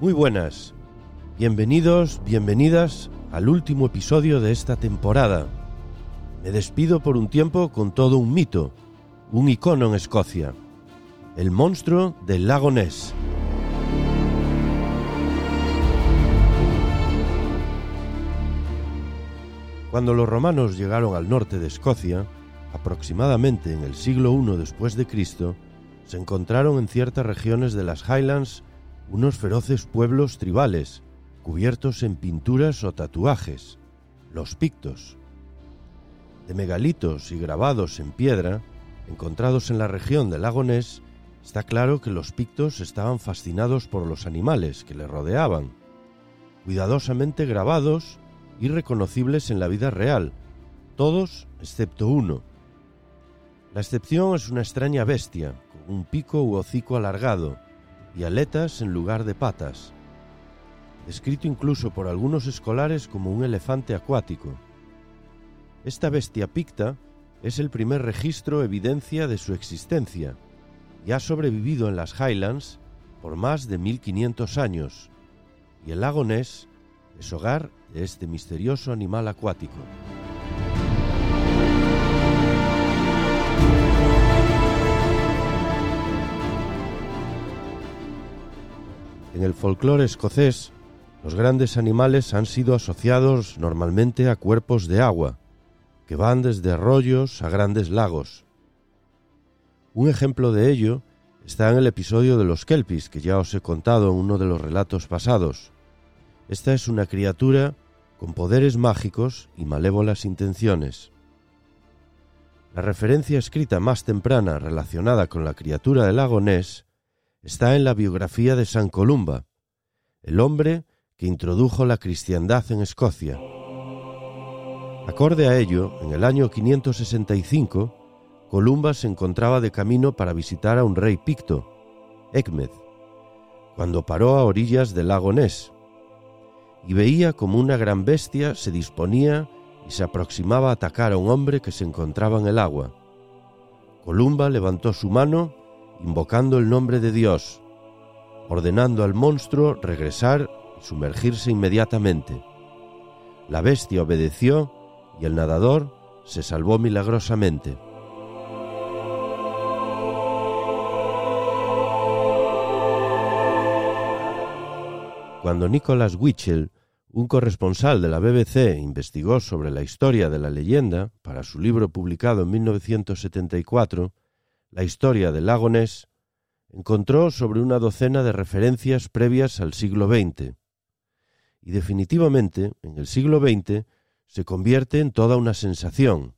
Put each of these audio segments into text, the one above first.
Muy buenas, bienvenidos, bienvenidas al último episodio de esta temporada. Me despido por un tiempo con todo un mito, un icono en Escocia, el monstruo del lago Ness. Cuando los romanos llegaron al norte de Escocia, aproximadamente en el siglo I después de Cristo, se encontraron en ciertas regiones de las Highlands unos feroces pueblos tribales, cubiertos en pinturas o tatuajes, los pictos. De megalitos y grabados en piedra, encontrados en la región del lago está claro que los pictos estaban fascinados por los animales que les rodeaban, cuidadosamente grabados y reconocibles en la vida real, todos excepto uno. La excepción es una extraña bestia, con un pico u hocico alargado, y aletas en lugar de patas, descrito incluso por algunos escolares como un elefante acuático. Esta bestia picta es el primer registro evidencia de su existencia y ha sobrevivido en las Highlands por más de 1500 años, y el lago Ness es hogar de este misterioso animal acuático. En el folclore escocés, los grandes animales han sido asociados normalmente a cuerpos de agua, que van desde arroyos a grandes lagos. Un ejemplo de ello está en el episodio de los kelpis que ya os he contado en uno de los relatos pasados. Esta es una criatura con poderes mágicos y malévolas intenciones. La referencia escrita más temprana relacionada con la criatura del lago Ness está en la biografía de San Columba, el hombre que introdujo la cristiandad en Escocia. Acorde a ello, en el año 565, Columba se encontraba de camino para visitar a un rey picto, Ecmed, cuando paró a orillas del lago Ness, y veía como una gran bestia se disponía y se aproximaba a atacar a un hombre que se encontraba en el agua. Columba levantó su mano invocando el nombre de Dios, ordenando al monstruo regresar y sumergirse inmediatamente. La bestia obedeció y el nadador se salvó milagrosamente. Cuando Nicholas Wichel, un corresponsal de la BBC, investigó sobre la historia de la leyenda para su libro publicado en 1974, la historia del lago Ness, encontró sobre una docena de referencias previas al siglo XX. Y definitivamente, en el siglo XX, se convierte en toda una sensación.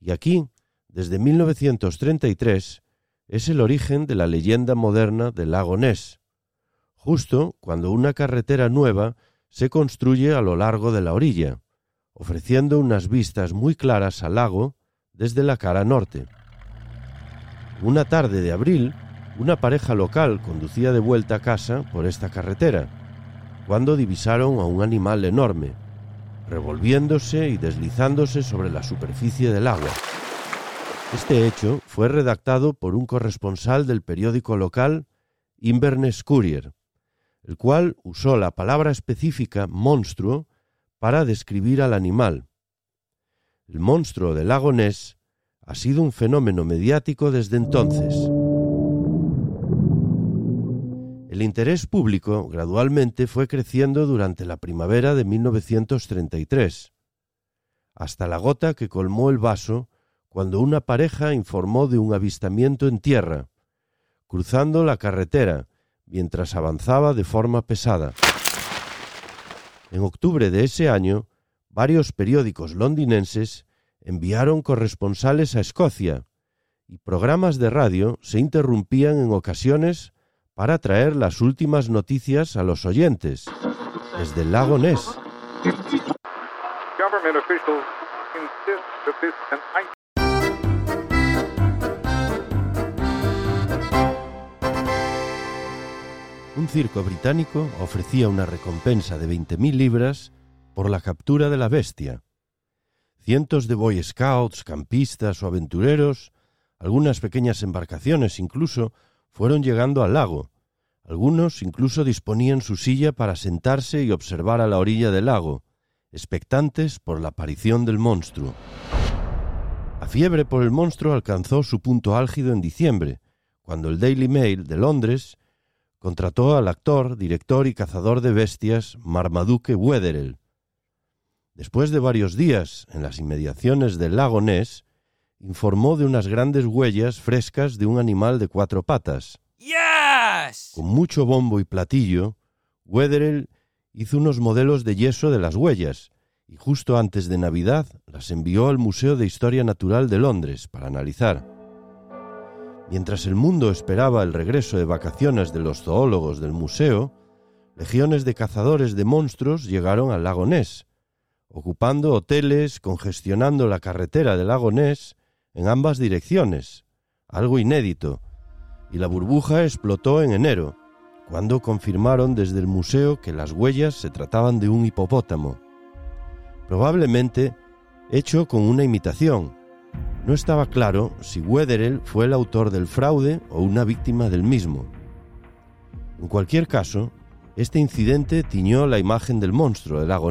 Y aquí, desde 1933, es el origen de la leyenda moderna del lago Ness, justo cuando una carretera nueva se construye a lo largo de la orilla, ofreciendo unas vistas muy claras al lago desde la cara norte. Una tarde de abril, una pareja local conducía de vuelta a casa por esta carretera, cuando divisaron a un animal enorme, revolviéndose y deslizándose sobre la superficie del agua. Este hecho fue redactado por un corresponsal del periódico local Inverness Courier, el cual usó la palabra específica monstruo para describir al animal. El monstruo del lago Ness ha sido un fenómeno mediático desde entonces. El interés público gradualmente fue creciendo durante la primavera de 1933, hasta la gota que colmó el vaso cuando una pareja informó de un avistamiento en tierra, cruzando la carretera mientras avanzaba de forma pesada. En octubre de ese año, varios periódicos londinenses enviaron corresponsales a Escocia y programas de radio se interrumpían en ocasiones para traer las últimas noticias a los oyentes desde el lago Ness. Un circo británico ofrecía una recompensa de 20.000 libras por la captura de la bestia. Cientos de Boy Scouts, campistas o aventureros, algunas pequeñas embarcaciones incluso, fueron llegando al lago. Algunos incluso disponían su silla para sentarse y observar a la orilla del lago, expectantes por la aparición del monstruo. La fiebre por el monstruo alcanzó su punto álgido en diciembre, cuando el Daily Mail de Londres contrató al actor, director y cazador de bestias Marmaduke Wetherell. Después de varios días en las inmediaciones del lago Ness, informó de unas grandes huellas frescas de un animal de cuatro patas. Con mucho bombo y platillo, Wetherell hizo unos modelos de yeso de las huellas y justo antes de Navidad las envió al Museo de Historia Natural de Londres para analizar. Mientras el mundo esperaba el regreso de vacaciones de los zoólogos del museo, legiones de cazadores de monstruos llegaron al lago Ness, ocupando hoteles, congestionando la carretera del lago en ambas direcciones, algo inédito, y la burbuja explotó en enero, cuando confirmaron desde el museo que las huellas se trataban de un hipopótamo. Probablemente hecho con una imitación. No estaba claro si Wetherell fue el autor del fraude o una víctima del mismo. En cualquier caso, este incidente tiñó la imagen del monstruo del lago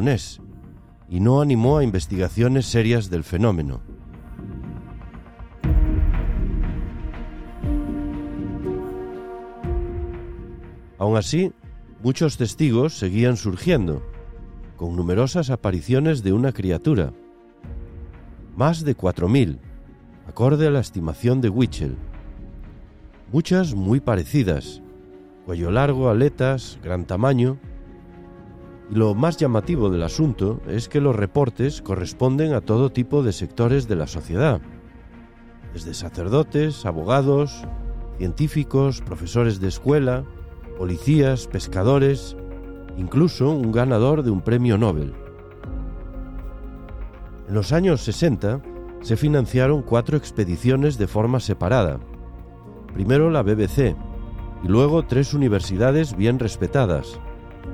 y no animó a investigaciones serias del fenómeno. Aun así, muchos testigos seguían surgiendo, con numerosas apariciones de una criatura. Más de cuatro mil, acorde a la estimación de Wichel. Muchas muy parecidas, cuello largo, aletas, gran tamaño. Lo más llamativo del asunto es que los reportes corresponden a todo tipo de sectores de la sociedad, desde sacerdotes, abogados, científicos, profesores de escuela, policías, pescadores, incluso un ganador de un premio Nobel. En los años 60 se financiaron cuatro expediciones de forma separada. Primero la BBC y luego tres universidades bien respetadas,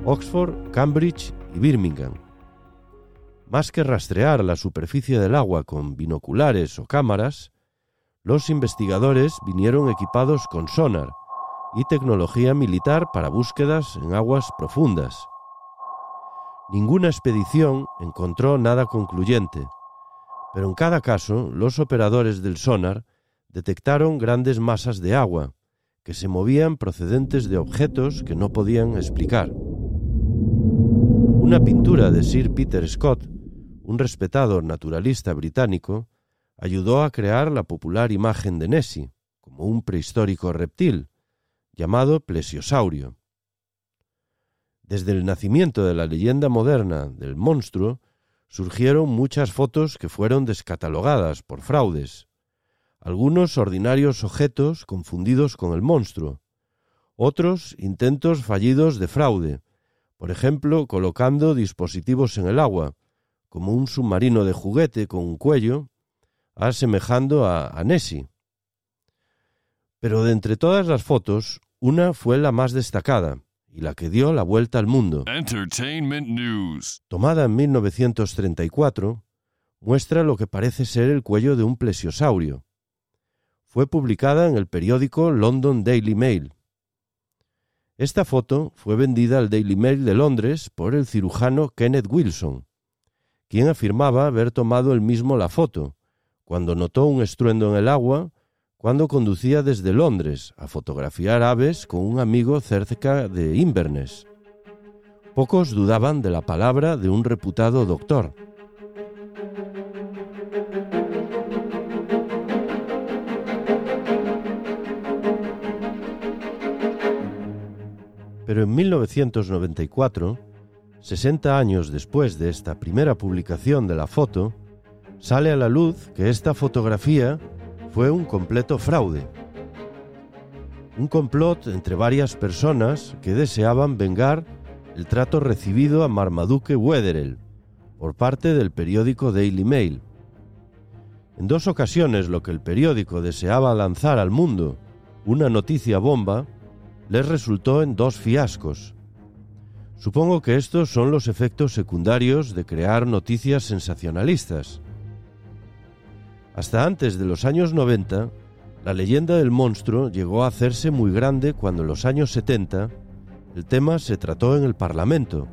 Oxford, Cambridge y Birmingham. Más que rastrear la superficie del agua con binoculares o cámaras, los investigadores vinieron equipados con sonar, y tecnología militar para búsquedas en aguas profundas. Ninguna expedición encontró nada concluyente, pero en cada caso los operadores del sonar detectaron grandes masas de agua que se movían procedentes de objetos que no podían explicar. Una pintura de Sir Peter Scott, un respetado naturalista británico, ayudó a crear la popular imagen de Nessie como un prehistórico reptil, llamado plesiosaurio. Desde el nacimiento de la leyenda moderna del monstruo surgieron muchas fotos que fueron descatalogadas por fraudes, algunos ordinarios objetos confundidos con el monstruo, otros intentos fallidos de fraude, por ejemplo, colocando dispositivos en el agua, como un submarino de juguete con un cuello, asemejando a, a Nessie. Pero de entre todas las fotos, una fue la más destacada y la que dio la vuelta al mundo. Entertainment News. Tomada en 1934, muestra lo que parece ser el cuello de un plesiosaurio. Fue publicada en el periódico London Daily Mail. Esta foto fue vendida al Daily Mail de Londres por el cirujano Kenneth Wilson, quien afirmaba haber tomado él mismo la foto, cuando notó un estruendo en el agua cuando conducía desde Londres a fotografiar aves con un amigo cerca de Inverness. Pocos dudaban de la palabra de un reputado doctor. Pero en 1994, 60 años después de esta primera publicación de la foto, sale a la luz que esta fotografía fue un completo fraude. Un complot entre varias personas que deseaban vengar el trato recibido a Marmaduke Wetherell por parte del periódico Daily Mail. En dos ocasiones lo que el periódico deseaba lanzar al mundo, una noticia bomba, les resultó en dos fiascos. Supongo que estos son los efectos secundarios de crear noticias sensacionalistas. Hasta antes de los años 90, la leyenda del monstruo llegó a hacerse muy grande cuando en los años 70 el tema se trató en el Parlamento,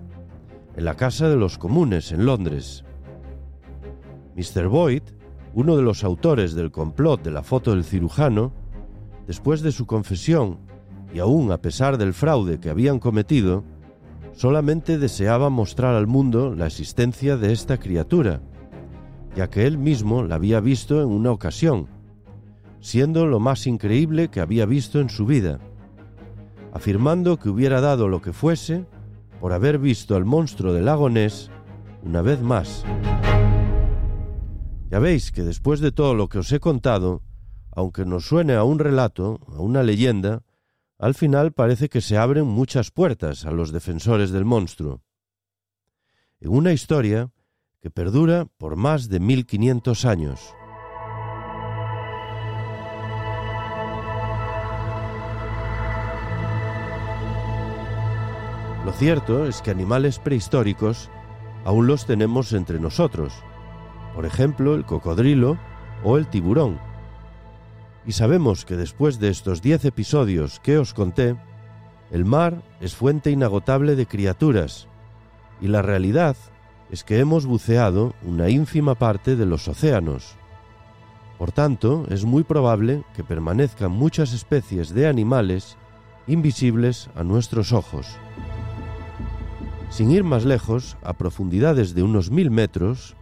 en la Casa de los Comunes en Londres. Mr. Boyd, uno de los autores del complot de la foto del cirujano, después de su confesión y aún a pesar del fraude que habían cometido, solamente deseaba mostrar al mundo la existencia de esta criatura, ya que él mismo la había visto en una ocasión, siendo lo más increíble que había visto en su vida, afirmando que hubiera dado lo que fuese por haber visto al monstruo del lago Ness una vez más. Ya veis que después de todo lo que os he contado, aunque nos suene a un relato, a una leyenda, al final parece que se abren muchas puertas a los defensores del monstruo. En una historia que perdura por más de 1500 años. Lo cierto es que animales prehistóricos aún los tenemos entre nosotros, por ejemplo el cocodrilo o el tiburón. Y sabemos que después de estos diez episodios que os conté, el mar es fuente inagotable de criaturas, y la realidad es que hemos buceado una ínfima parte de los océanos. Por tanto, es muy probable que permanezcan muchas especies de animales invisibles a nuestros ojos. Sin ir más lejos, a profundidades de unos mil metros,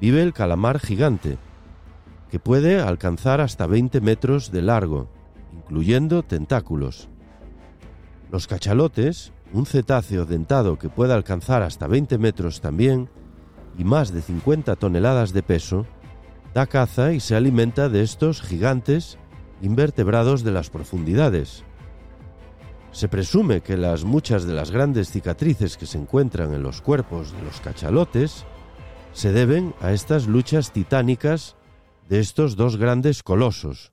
vive el calamar gigante, que puede alcanzar hasta 20 metros de largo, incluyendo tentáculos. Los cachalotes, un cetáceo dentado que puede alcanzar hasta 20 metros también, y más de 50 toneladas de peso, da caza y se alimenta de estos gigantes invertebrados de las profundidades. Se presume que las muchas de las grandes cicatrices que se encuentran en los cuerpos de los cachalotes se deben a estas luchas titánicas de estos dos grandes colosos.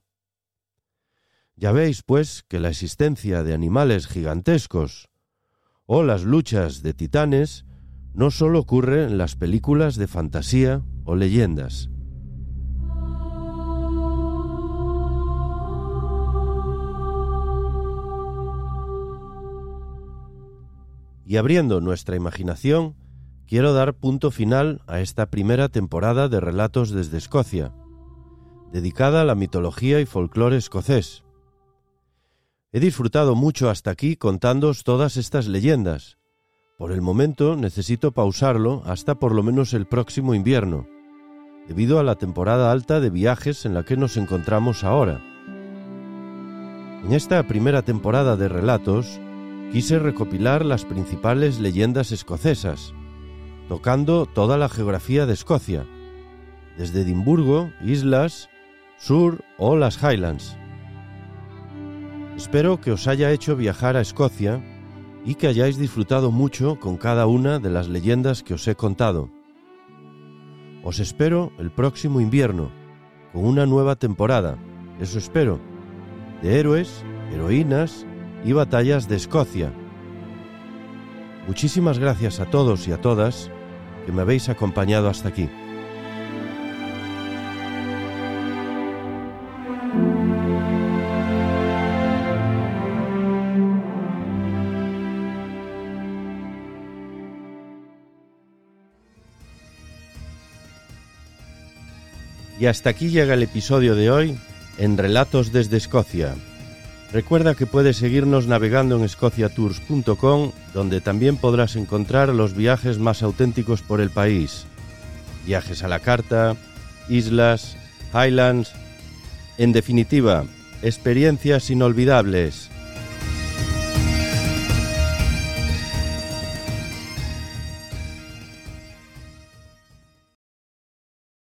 Ya veis, pues, que la existencia de animales gigantescos o las luchas de titanes no solo ocurre en las películas de fantasía o leyendas. Y abriendo nuestra imaginación, quiero dar punto final a esta primera temporada de Relatos desde Escocia, dedicada a la mitología y folclore escocés. He disfrutado mucho hasta aquí contándoos todas estas leyendas. Por el momento necesito pausarlo hasta por lo menos el próximo invierno, debido a la temporada alta de viajes en la que nos encontramos ahora. En esta primera temporada de relatos, quise recopilar las principales leyendas escocesas, tocando toda la geografía de Escocia, desde Edimburgo, islas, Sur o las Highlands. Espero que os haya hecho viajar a Escocia y que hayáis disfrutado mucho con cada una de las leyendas que os he contado. Os espero el próximo invierno, con una nueva temporada, eso espero, de héroes, heroínas y batallas de Escocia. Muchísimas gracias a todos y a todas que me habéis acompañado hasta aquí. Y hasta aquí llega el episodio de hoy en Relatos desde Escocia. Recuerda que puedes seguirnos navegando en escociatours.com, donde también podrás encontrar los viajes más auténticos por el país. Viajes a la carta, islas, highlands, en definitiva, experiencias inolvidables.